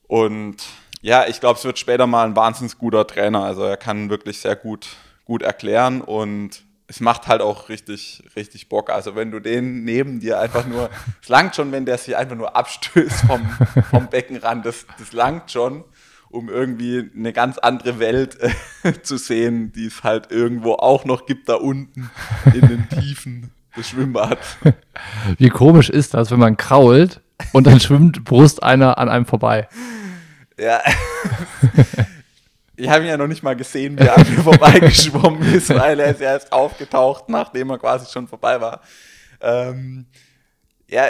Und ja, ich glaube, es wird später mal ein wahnsinnig guter Trainer. Also er kann wirklich sehr gut, gut erklären und es macht halt auch richtig, richtig Bock. Also wenn du den neben dir einfach nur, es langt schon, wenn der sich einfach nur abstößt vom, vom Beckenrand, das, das langt schon, um irgendwie eine ganz andere Welt äh, zu sehen, die es halt irgendwo auch noch gibt da unten in den Tiefen des Schwimmbads. Wie komisch ist das, wenn man krault und dann schwimmt Brust einer an einem vorbei? Ja. Ich habe ihn ja noch nicht mal gesehen, wie er an mir vorbeigeschwommen ist, weil er ist ja erst aufgetaucht, nachdem er quasi schon vorbei war. Ähm, ja,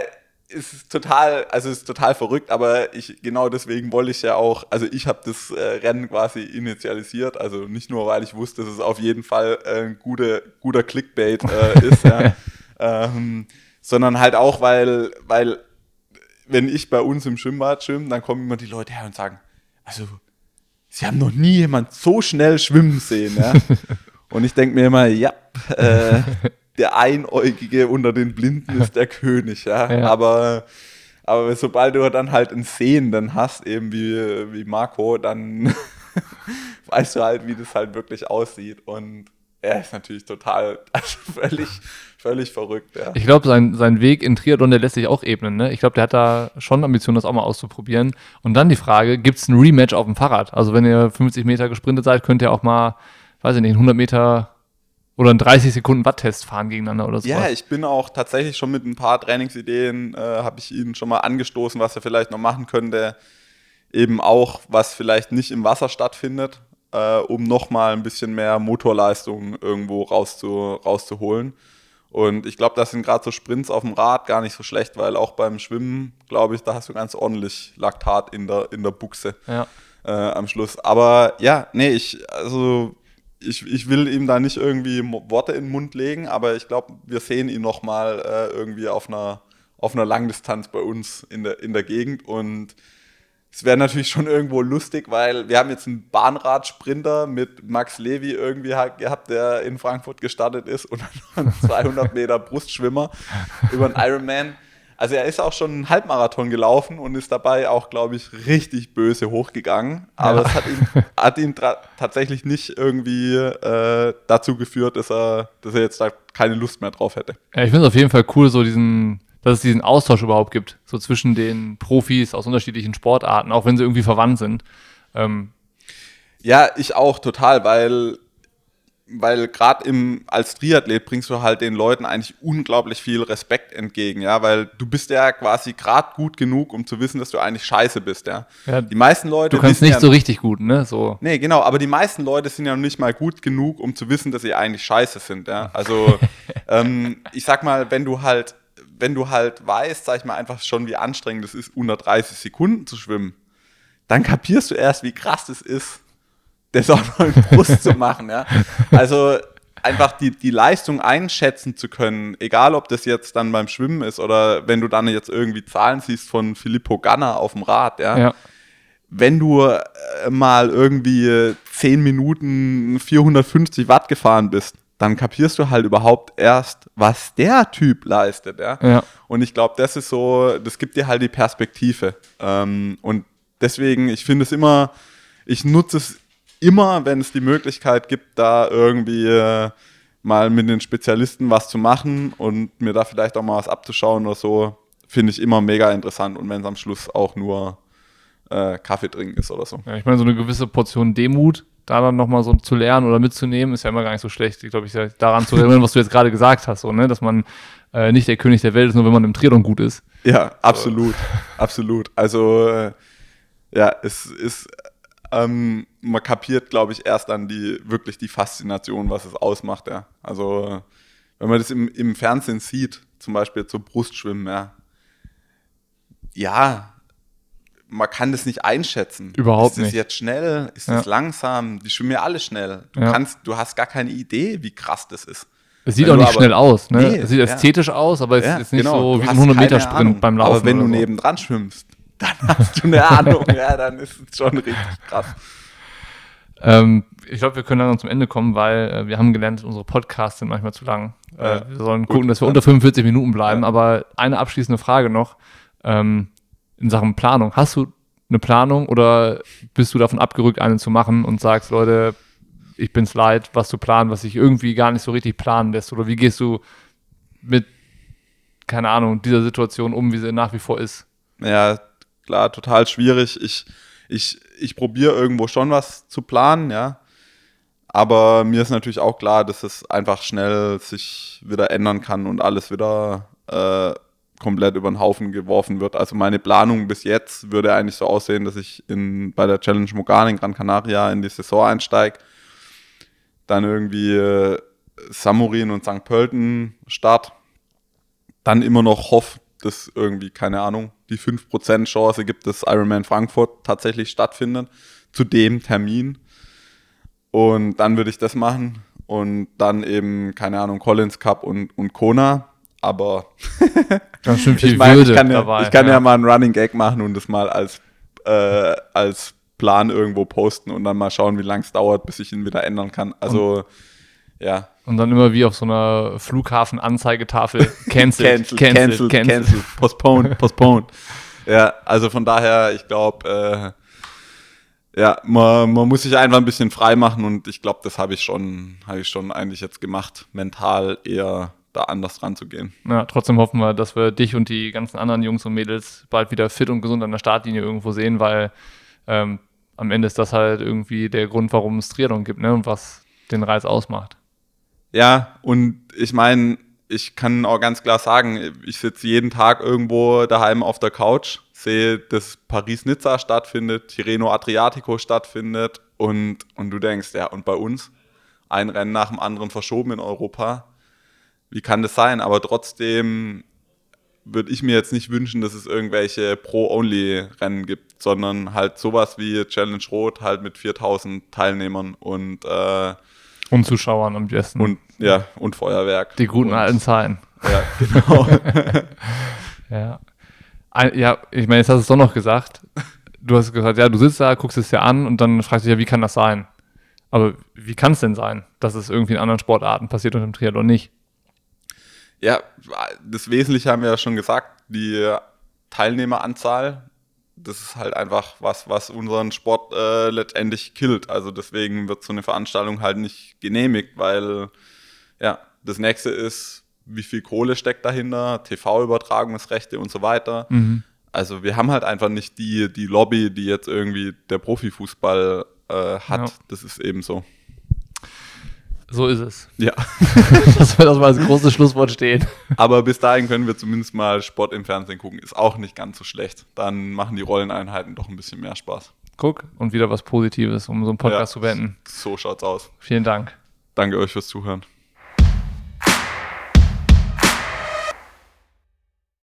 es ist total, also es ist total verrückt, aber ich genau deswegen wollte ich ja auch, also ich habe das äh, Rennen quasi initialisiert, also nicht nur, weil ich wusste, dass es auf jeden Fall äh, ein guter, guter Clickbait äh, ist, ja, ähm, sondern halt auch, weil, weil wenn ich bei uns im Schwimmbad schwimme, dann kommen immer die Leute her und sagen, also sie haben noch nie jemand so schnell schwimmen sehen. Ja? Und ich denke mir immer, ja, äh, der Einäugige unter den Blinden ist der König. Ja? ja. Aber, aber sobald du dann halt einen Sehenden hast, eben wie, wie Marco, dann weißt du halt, wie das halt wirklich aussieht. Und er ist natürlich total, also völlig, völlig verrückt, ja. Ich glaube, sein, sein Weg in Triathlon, der lässt sich auch ebnen. Ne? Ich glaube, der hat da schon Ambitionen, das auch mal auszuprobieren. Und dann die Frage, gibt es ein Rematch auf dem Fahrrad? Also wenn ihr 50 Meter gesprintet seid, könnt ihr auch mal, weiß ich nicht, 100 Meter oder einen 30 Sekunden Watt-Test fahren gegeneinander oder so. Ja, ich bin auch tatsächlich schon mit ein paar Trainingsideen, äh, habe ich ihn schon mal angestoßen, was er vielleicht noch machen könnte. Eben auch, was vielleicht nicht im Wasser stattfindet, äh, um nochmal ein bisschen mehr Motorleistung irgendwo rauszu, rauszuholen. Und ich glaube, das sind gerade so Sprints auf dem Rad gar nicht so schlecht, weil auch beim Schwimmen, glaube ich, da hast du ganz ordentlich Laktat in der, in der Buchse Ja. äh, am Schluss. Aber ja, nee, ich, also ich, ich will ihm da nicht irgendwie Worte in den Mund legen, aber ich glaube, wir sehen ihn nochmal äh, irgendwie auf einer, auf einer Langdistanz bei uns in der, in der Gegend und es wäre natürlich schon irgendwo lustig, weil wir haben jetzt einen Bahnradsprinter mit Max Levy irgendwie gehabt, der in Frankfurt gestartet ist und einen 200 Meter Brustschwimmer über einen Ironman. Also er ist auch schon einen Halbmarathon gelaufen und ist dabei auch, glaube ich, richtig böse hochgegangen. Aber Ja. es hat ihn, hat ihn tatsächlich nicht irgendwie äh, dazu geführt, dass er, dass er jetzt da keine Lust mehr drauf hätte. Ja, ich finde es auf jeden Fall cool, so diesen, dass es diesen Austausch überhaupt gibt, so zwischen den Profis aus unterschiedlichen Sportarten, auch wenn sie irgendwie verwandt sind. Ähm, Ja, ich auch total, weil, weil gerade im als Triathlet bringst du halt den Leuten eigentlich unglaublich viel Respekt entgegen, ja, weil du bist ja quasi gerade gut genug, um zu wissen, dass du eigentlich scheiße bist, ja. Ja, die meisten Leute du kannst nicht ja, so richtig gut, ne? So. Nee, genau, aber die meisten Leute sind ja noch nicht mal gut genug, um zu wissen, dass sie eigentlich scheiße sind, ja. Also ähm, ich sag mal, wenn du halt, wenn du halt weißt, sag ich mal, einfach schon, wie anstrengend es ist, unter 30 Sekunden zu schwimmen, dann kapierst du erst, wie krass es ist, das auch noch in Brust zu machen, ja. Also einfach die, die Leistung einschätzen zu können, egal ob das jetzt dann beim Schwimmen ist oder wenn du dann jetzt irgendwie Zahlen siehst von Filippo Ganna auf dem Rad, ja Ja. wenn du äh, mal irgendwie äh, 10 Minuten 450 Watt gefahren bist, dann kapierst du halt überhaupt erst, was der Typ leistet. Ja? Ja. Und ich glaube, das ist so, das gibt dir halt die Perspektive. Ähm, und deswegen, ich finde es immer, ich nutze es immer, wenn es die Möglichkeit gibt, da irgendwie äh, mal mit den Spezialisten was zu machen und mir da vielleicht auch mal was abzuschauen oder so, finde ich immer mega interessant. Und wenn es am Schluss auch nur äh, Kaffee trinken ist oder so. Ja, ich meine, so eine gewisse Portion Demut, da dann nochmal so zu lernen oder mitzunehmen, ist ja immer gar nicht so schlecht. Ich glaube, ich daran zu erinnern, was du jetzt gerade gesagt hast, so, ne? dass man äh, nicht der König der Welt ist, nur wenn man im Triathlon gut ist. Ja, absolut, absolut. Also äh, ja, es ist, ähm, man kapiert, glaube ich, erst dann die wirklich die Faszination, was es ausmacht. Ja. Also wenn man das im, im Fernsehen sieht, zum Beispiel zum Brustschwimmen, ja, ja, man kann das nicht einschätzen. Überhaupt ist das nicht. jetzt schnell? Ist Ja. das langsam? Die schwimmen ja alle schnell. Du Ja. kannst, du hast gar keine Idee, wie krass das ist. Es sieht Wenn auch nicht aber- schnell aus, ne? Nee, es sieht ja. ästhetisch aus, aber es Ja, ist nicht genau. so wie ein 100 Meter keine Sprint Ahnung. beim Laufen. Aber wenn du so. nebendran schwimmst, dann hast du eine Ahnung. ja, dann ist es schon richtig krass. Ähm, ich glaube, wir können dann zum Ende kommen, weil äh, wir haben gelernt, unsere Podcasts sind manchmal zu lang. Äh, Ja, wir sollen gut, gucken, dass wir ja. unter 45 Minuten bleiben. Ja. Aber eine abschließende Frage noch ähm, in Sachen Planung. Hast du eine Planung oder bist du davon abgerückt, eine zu machen und sagst, Leute, ich bin's leid, was zu planen, was sich irgendwie gar nicht so richtig planen lässt? Oder wie gehst du mit, keine Ahnung, dieser Situation um, wie sie nach wie vor ist? Ja, klar, total schwierig. Ich, ich, ich probiere irgendwo schon was zu planen, ja. Aber mir ist natürlich auch klar, dass es einfach schnell sich wieder ändern kann und alles wieder äh, komplett über den Haufen geworfen wird. Also meine Planung bis jetzt würde eigentlich so aussehen, dass ich in, bei der Challenge Mogan in Gran Canaria in die Saison einsteige, dann irgendwie äh, Samurin und St. Pölten start, dann immer noch hoffe, dass irgendwie, keine Ahnung, die 5% Chance gibt, dass Ironman Frankfurt tatsächlich stattfindet, zu dem Termin. Und dann würde ich das machen und dann eben, keine Ahnung, Collins Cup und, und Kona. Aber Ganz schön viel ich meine, Würde ich kann, ja, dabei. ich kann ja. mal einen Running Gag machen und das mal als, äh, als Plan irgendwo posten und dann mal schauen, wie lange es dauert, bis ich ihn wieder ändern kann. Also, ja. Und dann immer wie auf so einer Flughafen-Anzeigetafel cancelled, Cancel, cancel, cancel, postponed, postponed. Ja, also von daher, ich glaube, ja, man, man muss sich einfach ein bisschen frei machen und ich glaube, das habe ich schon, habe ich schon eigentlich jetzt gemacht, mental eher da anders ranzugehen. Ja, trotzdem hoffen wir, dass wir dich und die ganzen anderen Jungs und Mädels bald wieder fit und gesund an der Startlinie irgendwo sehen, weil ähm, am Ende ist das halt irgendwie der Grund, warum es Triathlon gibt ne? und was den Reiz ausmacht. Ja, und ich meine, ich kann auch ganz klar sagen, ich sitze jeden Tag irgendwo daheim auf der Couch, sehe, dass Paris-Nizza stattfindet, Tirreno Adriatico stattfindet und, und du denkst, ja, und bei uns ein Rennen nach dem anderen verschoben in Europa. Wie kann das sein? Aber trotzdem würde ich mir jetzt nicht wünschen, dass es irgendwelche Pro-Only-Rennen gibt, sondern halt sowas wie Challenge Rot halt mit 4000 Teilnehmern und äh, und Zuschauern am besten. Und ja, und Feuerwerk. Die guten und, alten Zahlen. Ja, genau. ja. Ein, ja, ich meine, jetzt hast du es doch noch gesagt. Du hast gesagt, ja, du sitzt da, guckst es dir an und dann fragst du dich ja, wie kann das sein? Aber wie kann es denn sein, dass es irgendwie in anderen Sportarten passiert und im Triathlon nicht? Ja, das Wesentliche haben wir ja schon gesagt, die Teilnehmeranzahl, das ist halt einfach was, was unseren Sport äh, letztendlich killt. Also deswegen wird so eine Veranstaltung halt nicht genehmigt, weil ja, das nächste ist, wie viel Kohle steckt dahinter, TV-Übertragungsrechte und so weiter. Mhm. Also wir haben halt einfach nicht die, die Lobby, die jetzt irgendwie der Profifußball äh, hat. Ja. Das ist eben so. So ist es. Ja. das wird das mal als großes Schlusswort stehen. Aber bis dahin können wir zumindest mal Sport im Fernsehen gucken. Ist auch nicht ganz so schlecht. Dann machen die Rolleneinheiten doch ein bisschen mehr Spaß. Guck, und wieder was Positives, um so einen Podcast ja, zu beenden. So schaut's aus. Vielen Dank. Danke euch fürs Zuhören.